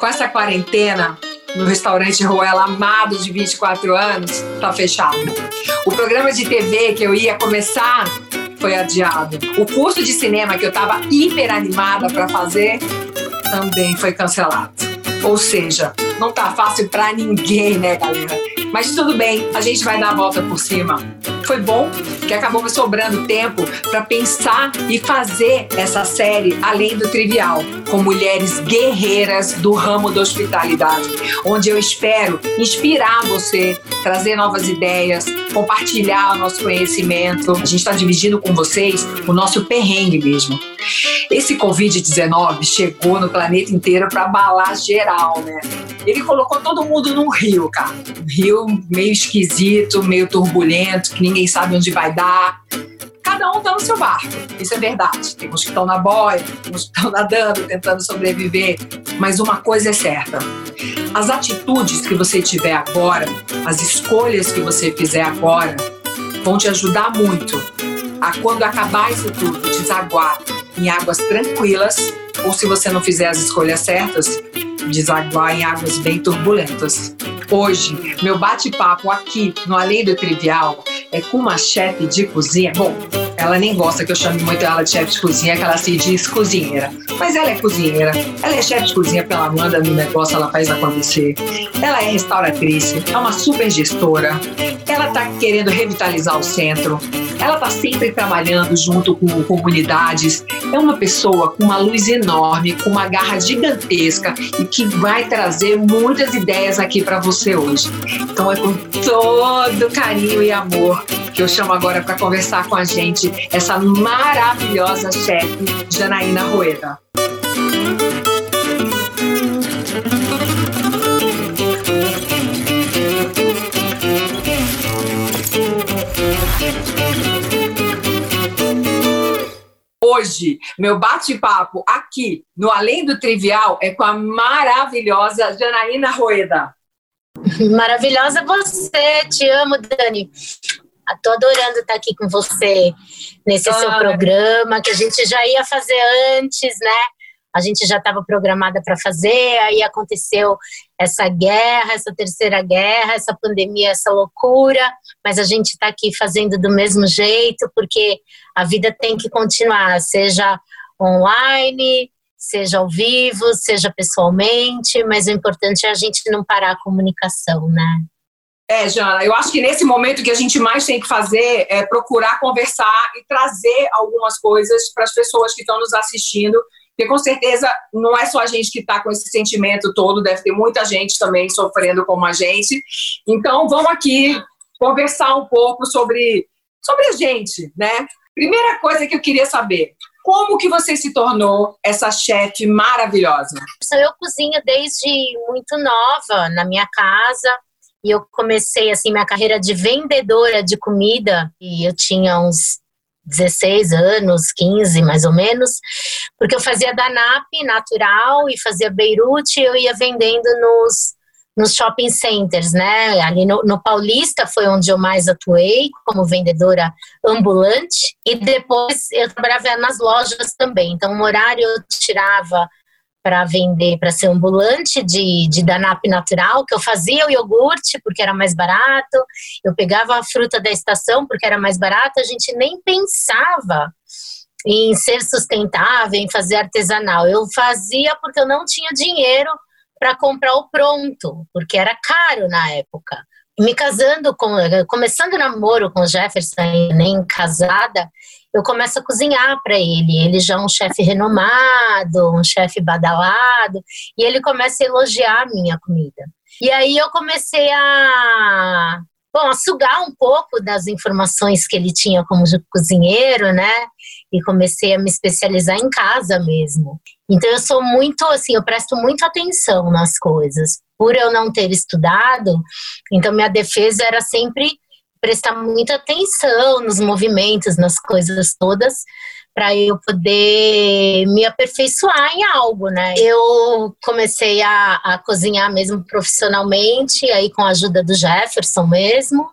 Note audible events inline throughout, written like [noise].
Com essa quarentena, no restaurante Ruela amado de 24 anos, tá fechado. O programa de TV que eu ia começar foi adiado. O curso de cinema que eu tava hiper animada para fazer também foi cancelado. Ou seja, não tá fácil para ninguém, né, galera? Mas tudo bem, a gente vai dar a volta por cima. Foi bom que acabou me sobrando tempo para pensar e fazer essa série além do trivial, com mulheres guerreiras do ramo da hospitalidade, onde eu espero inspirar você, trazer novas ideias, compartilhar o nosso conhecimento. A gente está dividindo com vocês o nosso perrengue mesmo. Esse Covid-19 chegou no planeta inteiro para abalar geral, né? Ele colocou todo mundo num rio, cara. Um rio meio esquisito, meio turbulento, que ninguém sabe onde vai dar. Cada um tá no seu barco, isso é verdade. Tem uns que estão na boia, uns que estão [laughs] nadando, tentando sobreviver. Mas uma coisa é certa: as atitudes que você tiver agora, as escolhas que você fizer agora, vão te ajudar muito a quando acabar isso tudo, desaguar em águas tranquilas, ou se você não fizer as escolhas certas, desaguar em águas bem turbulentas. Hoje, meu bate-papo aqui no Além do Trivial é com uma chefe de cozinha. Bom, ela nem gosta que eu chame muito ela de chefe de cozinha, que ela se diz cozinheira. Mas ela é cozinheira. Ela é chefe de cozinha pela manda no negócio, ela faz acontecer. Ela é restauratriz, é uma super gestora. Ela está querendo revitalizar o centro. Ela está sempre trabalhando junto com comunidades. É uma pessoa com uma luz enorme, com uma garra gigantesca e que vai trazer muitas ideias aqui para você hoje. Então é com todo carinho e amor que eu chamo agora para conversar com a gente essa maravilhosa chefe Janaína Rueda. Hoje, meu bate-papo aqui no Além do Trivial é com a maravilhosa Janaína Rueda. Maravilhosa você, te amo, Dani. Estou adorando estar aqui com você nesse seu programa, que a gente já ia fazer antes, né? A gente já estava programada para fazer, aí aconteceu essa guerra, essa terceira guerra, essa pandemia, essa loucura, mas a gente está aqui fazendo do mesmo jeito, porque a vida tem que continuar, seja online, seja ao vivo, seja pessoalmente, mas o importante é a gente não parar a comunicação, né? É, Jana, eu acho que nesse momento que a gente mais tem que fazer é procurar conversar e trazer algumas coisas para as pessoas que estão nos assistindo, porque com certeza não é só a gente que está com esse sentimento todo, deve ter muita gente também sofrendo como a gente. Então, vamos aqui conversar um pouco sobre, sobre a gente, né? Primeira coisa que eu queria saber, como que você se tornou essa chefe maravilhosa? Eu cozinho desde muito nova na minha casa e eu comecei assim minha carreira de vendedora de comida e eu tinha uns 16 anos, 15 mais ou menos, porque eu fazia Danap natural e fazia Beirute e eu ia vendendo nos, nos shopping centers, né? Ali no, no, Paulista foi onde eu mais atuei como vendedora ambulante e depois eu trabalhava nas lojas também. Então, o horário eu tirava para vender, para ser ambulante de, de Danap natural, que eu fazia o iogurte porque era mais barato, eu pegava a fruta da estação porque era mais barato, a gente nem pensava em ser sustentável, em fazer artesanal. Eu fazia porque eu não tinha dinheiro para comprar o pronto, porque era caro na época. Me casando com, começando namoro com Jefferson, nem casada, eu começo a cozinhar para ele. Ele já é um chefe renomado, um chefe badalado, e ele começa a elogiar a minha comida. E aí eu comecei a, bom, a sugar um pouco das informações que ele tinha como cozinheiro, né? E comecei a me especializar em casa mesmo. Então eu sou muito assim, eu presto muita atenção nas coisas. Por eu não ter estudado, então minha defesa era sempre prestar muita atenção nos movimentos, nas coisas todas, para eu poder me aperfeiçoar em algo, né? Eu comecei a, a cozinhar mesmo profissionalmente, aí com a ajuda do Jefferson mesmo.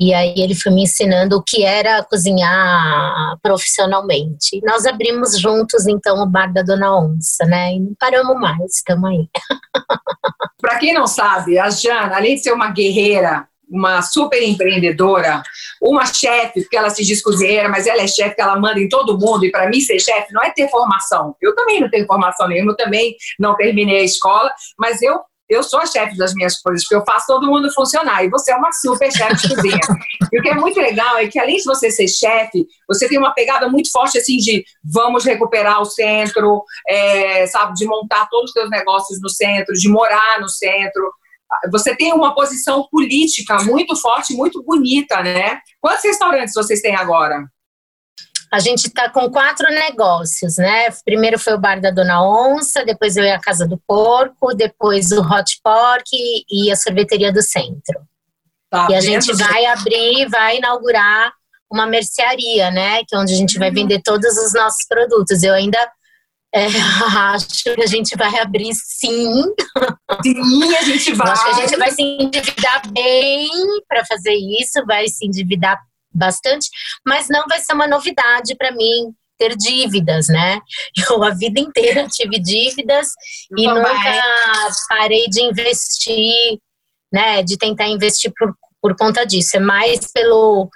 E aí ele foi me ensinando o que era cozinhar profissionalmente. Nós abrimos juntos então o bar da Dona Onça, né? E não paramos mais, estamos aí. Para quem não sabe, a Jana, além de ser uma guerreira, uma super empreendedora, uma chefe, porque ela se diz cozinheira, mas ela é chefe, ela manda em todo mundo, e para mim ser chefe não é ter formação. Eu também não tenho formação nenhuma, eu também não terminei a escola, mas eu eu sou a chefe das minhas coisas, porque eu faço todo mundo funcionar. E você é uma super chefe de cozinha. e o que é muito legal é que, além de você ser chefe, você tem uma pegada muito forte, assim, de vamos recuperar o centro, é, sabe, de montar todos os seus negócios no centro, de morar no centro. Você tem uma posição política muito forte, muito bonita, né? Quantos restaurantes vocês têm agora? A gente está com quatro negócios, né? Primeiro foi o Bar da Dona Onça, depois eu a Casa do Porco, depois o Hot Pork e a Sorveteria do Centro. Tá e a gente vai abrir, vai inaugurar uma mercearia, né? Que é onde a gente vai uhum. vender todos os nossos produtos. Eu ainda é, [laughs] acho que a gente vai abrir sim. Sim, a gente vai. acho que a gente vai se endividar bem para fazer isso, vai se endividar bastante, mas não vai ser uma novidade para mim ter dívidas, né? [laughs] Eu a vida inteira tive dívidas e nunca parei de investir, né? De tentar investir por, por conta disso. É mais pelo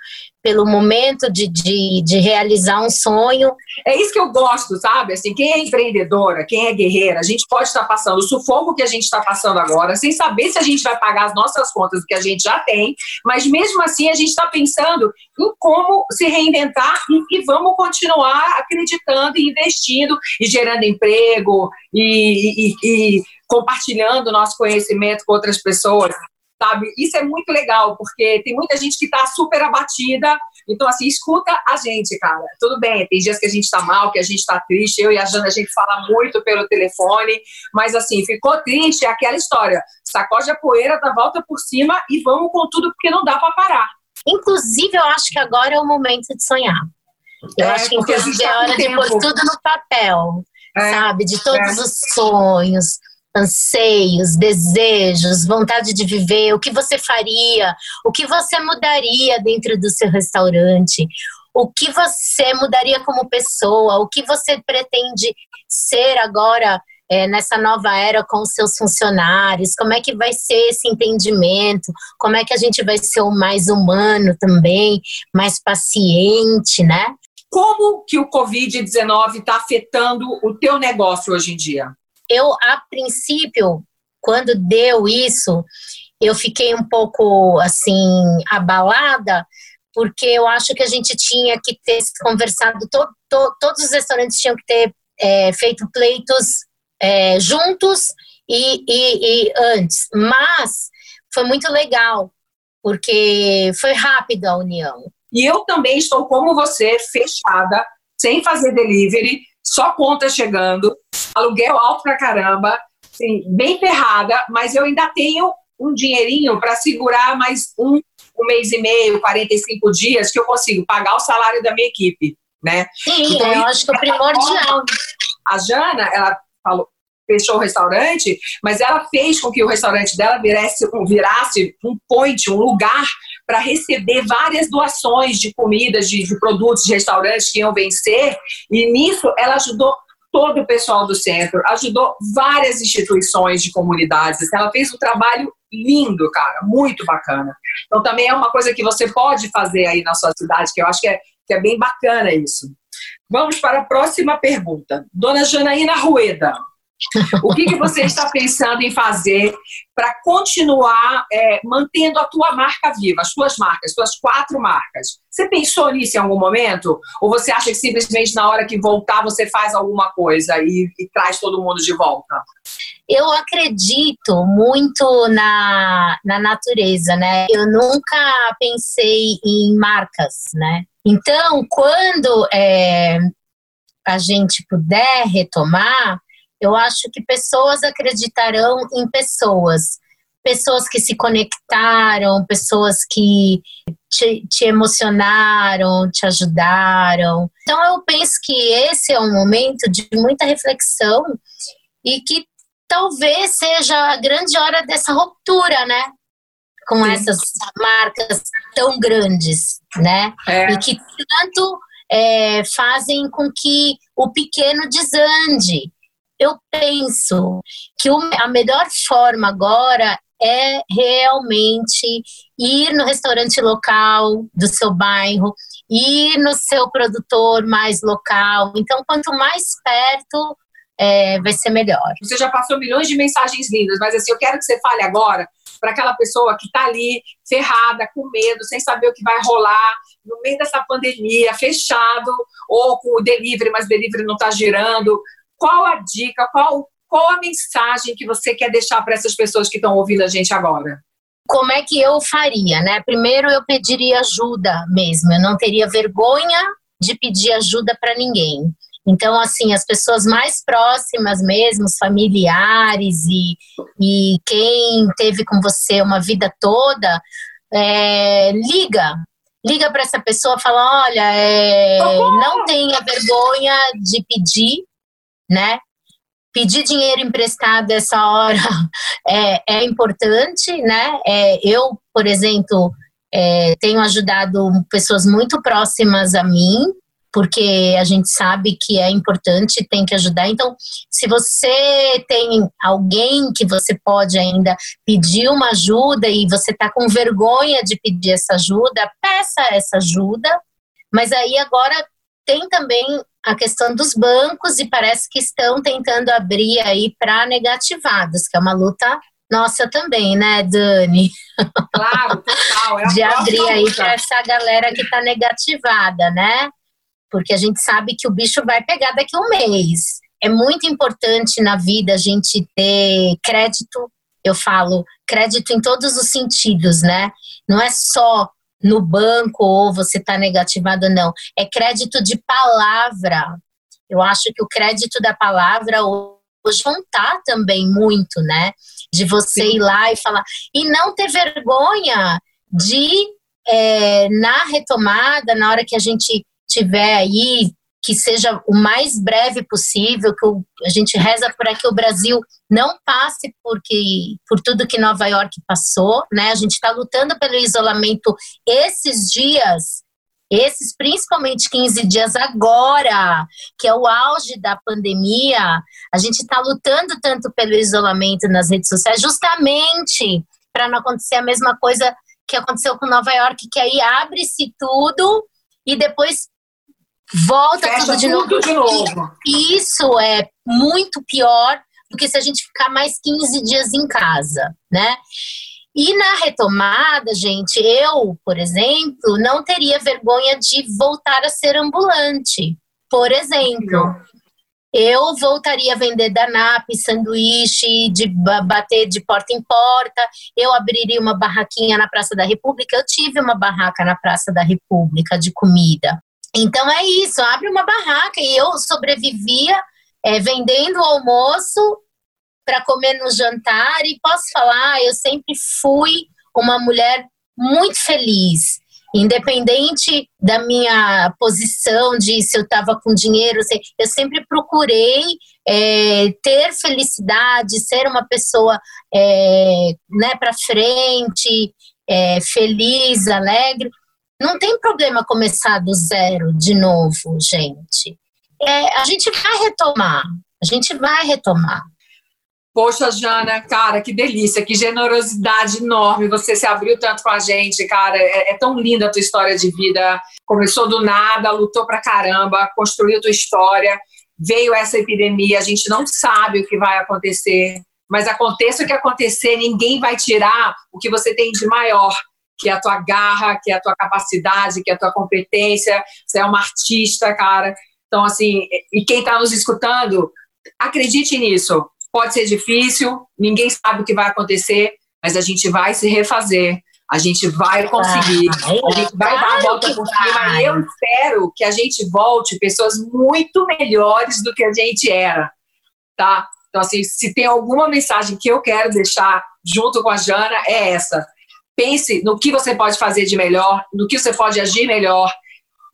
pelo momento de, de, de, realizar um sonho. É isso que eu gosto, sabe? Assim, quem é empreendedora, quem é guerreira, a gente pode estar passando o sufoco que a gente está passando agora, sem saber se a gente vai pagar as nossas contas que a gente já tem, mas mesmo assim a gente está pensando em como se reinventar e, e, vamos continuar acreditando e investindo e gerando emprego e, e, e compartilhando nosso conhecimento com outras pessoas sabe? Isso é muito legal, porque tem muita gente que está super abatida. Então, assim, escuta a gente, cara. Tudo bem, tem dias que a gente está mal, que a gente está triste. Eu e a Jana, a gente fala muito pelo telefone. Mas, assim, ficou triste, é aquela história. Sacode a poeira, dá volta por cima e vamos com tudo, porque não dá para parar. Inclusive, eu acho que agora é o momento de sonhar. Eu é, acho que, inclusive, tá é hora de pôr tudo no papel, é, sabe? De todos é. os sonhos anseios, desejos, vontade de viver, o que você faria, o que você mudaria dentro do seu restaurante, o que você mudaria como pessoa, o que você pretende ser agora é, nessa nova era com os seus funcionários, como é que vai ser esse entendimento, como é que a gente vai ser o mais humano também, mais paciente, né? Como que o Covid-19 está afetando o teu negócio hoje em dia? Eu, a princípio, quando deu isso, eu fiquei um pouco assim abalada, porque eu acho que a gente tinha que ter conversado, to, to, todos os restaurantes tinham que ter é, feito pleitos é, juntos e, e, e antes. Mas foi muito legal, porque foi rápido a união. E eu também estou como você, fechada, sem fazer delivery, só conta chegando, aluguel alto pra caramba, assim, bem ferrada, mas eu ainda tenho um dinheirinho para segurar mais um, um mês e meio, 45 dias, que eu consigo pagar o salário da minha equipe, né? Sim, então, eu acho que é primordial. A Jana, ela falou, fechou o restaurante, mas ela fez com que o restaurante dela virasse, virasse um point, um lugar para receber várias doações de comidas, de, de, produtos de restaurantes que iam vencer, e nisso ela ajudou todo o pessoal do centro, ajudou várias instituições de comunidades. Ela fez um trabalho lindo, cara, muito bacana. Então também é uma coisa que você pode fazer aí na sua cidade, que eu acho que é, que é bem bacana isso. Vamos para a próxima pergunta. Dona Janaína Rueda, o que, que você está pensando em fazer para continuar é, mantendo a tua marca viva, as tuas marcas, tuas quatro marcas? Você pensou nisso em algum momento? Ou você acha que simplesmente na hora que voltar você faz alguma coisa e, e traz todo mundo de volta? Eu acredito muito na, na natureza, né? Eu nunca pensei em marcas, né? Então, quando é, a gente puder retomar, eu acho que pessoas acreditarão em pessoas. Pessoas que se conectaram, pessoas que te, te, emocionaram, te ajudaram. Então, eu penso que esse é um momento de muita reflexão e que talvez seja a grande hora dessa ruptura, né? Com Sim. essas marcas tão grandes, né? É. E que tanto é, fazem com que o pequeno desande eu penso que a melhor forma agora é realmente ir no restaurante local do seu bairro, ir no seu produtor mais local. Então, quanto mais perto, é, vai ser melhor. Você já passou milhões de mensagens lindas, mas assim, eu quero que você fale agora para aquela pessoa que está ali ferrada, com medo, sem saber o que vai rolar, no meio dessa pandemia, fechado, ou com o delivery, mas o delivery não está girando. Qual a dica, qual, qual a mensagem que você quer deixar para essas pessoas que estão ouvindo a gente agora? Como é que eu faria, né? Primeiro eu pediria ajuda mesmo, eu não teria vergonha de pedir ajuda para ninguém. Então, assim, as pessoas mais próximas mesmo, os familiares e, e quem teve com você uma vida toda, é, liga. Liga para essa pessoa fala: olha, é, não tenha vergonha de pedir, né? Pedir dinheiro emprestado essa hora [laughs] é, é importante, né? É, eu, por exemplo, é, tenho ajudado pessoas muito próximas a mim, porque a gente sabe que é importante, tem que ajudar. Então, se você tem alguém que você pode ainda pedir uma ajuda e você está com vergonha de pedir essa ajuda, peça essa ajuda. Mas aí agora tem também a questão dos bancos e parece que estão tentando abrir aí para negativados, que é uma luta nossa também, né, Dani? Claro, total. É [laughs] de abrir aí para essa galera que está negativada, né? porque a gente sabe que o bicho vai pegar daqui a um mês. É muito importante na vida a gente ter crédito, eu falo crédito em todos os sentidos, né? Não é só no banco ou você está negativado, não. É crédito de palavra. Eu acho que o crédito da palavra hoje não tá também muito, né? De você Sim. ir lá e falar. E não ter vergonha de, é, na retomada, na hora que a gente tiver aí, que seja o mais breve possível, que a gente reza para que o Brasil não passe porque, por tudo que Nova York passou, né? A gente está lutando pelo isolamento esses dias, esses principalmente 15 dias agora, que é o auge da pandemia, a gente está lutando tanto pelo isolamento nas redes sociais, justamente para não acontecer a mesma coisa que aconteceu com Nova York, que aí abre-se tudo e depois volta Fecha tudo de tudo novo. de novo. E isso é muito pior do que se a gente ficar mais 15 dias em casa, né? E na retomada, gente, eu, por exemplo, não teria vergonha de voltar a ser ambulante. Por exemplo, eu voltaria a vender danap, sanduíche, de bater de porta em porta. Eu abriria uma barraquinha na Praça da República. Eu tive uma barraca na Praça da República de comida. Então é isso, abre uma barraca. E eu sobrevivia é, vendendo o almoço para comer no jantar. E posso falar, eu sempre fui uma mulher muito feliz, independente da minha posição de se eu estava com dinheiro, eu sempre procurei é, ter felicidade, ser uma pessoa é, né, para frente, é, feliz, alegre. Não tem problema começar do zero de novo, gente. É, a gente vai retomar, a gente vai retomar. Poxa, Jana, cara, que delícia, que generosidade enorme. Você se abriu tanto com a gente, cara. É, é tão linda a tua história de vida. Começou do nada, lutou pra caramba, construiu tua história. Veio essa epidemia, a gente não sabe o que vai acontecer. Mas aconteça o que acontecer, ninguém vai tirar o que você tem de maior, que é a tua garra, que é a tua capacidade, que é a tua competência. Você é uma artista, cara. Então, assim, e quem está nos escutando, acredite nisso. Pode ser difícil, ninguém sabe o que vai acontecer, mas a gente vai se refazer. A gente vai conseguir, a gente vai dar a volta por cima. E eu espero que a gente volte pessoas muito melhores do que a gente era, tá? Então, assim, se tem alguma mensagem que eu quero deixar junto com a Jana, é essa pense no que você pode fazer de melhor, no que você pode agir melhor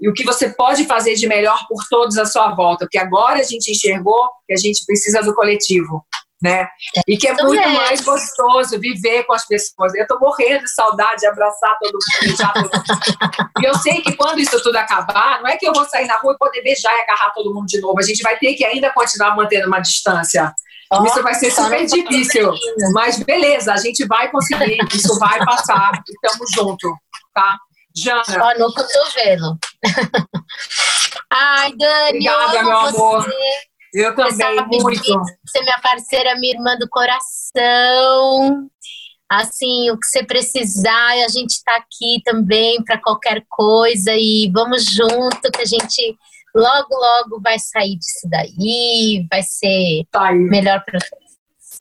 e o que você pode fazer de melhor por todos à sua volta, porque agora a gente enxergou que a gente precisa do coletivo. né? E que é Isso muito mesmo. mais gostoso viver com as pessoas. Eu tô morrendo de saudade de abraçar todo mundo, beijar todo mundo. E eu sei que quando isso tudo acabar, não é que eu vou sair na rua e poder beijar e agarrar todo mundo de novo. A gente vai ter que ainda continuar mantendo uma distância. Ó, Isso vai ser só super difícil. Mas beleza, a gente vai conseguir, isso vai passar. E tamo junto, tá? Jana, Ó, no cotovelo. Ai, Dani, Obrigada, meu você. amor. eu Você também, sabe muito. Você é minha parceira, minha irmã do coração. Assim, o que você precisar, a gente tá aqui também para qualquer coisa e vamos junto que a gente logo, logo vai sair disso daí, vai ser Tá melhor para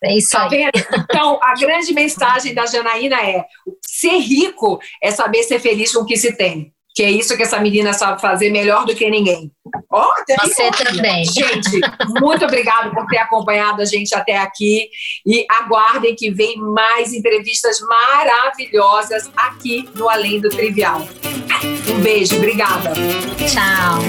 É isso Tá aí. vendo? Então, a grande mensagem da Janaína é: ser rico é saber ser feliz com o que se tem. Que é isso que essa menina sabe fazer melhor do que ninguém. Ó, até Você também. Gente, muito obrigado por ter acompanhado a gente até aqui. E aguardem que vem mais entrevistas maravilhosas aqui no Além do Trivial. Um beijo, obrigada. Tchau.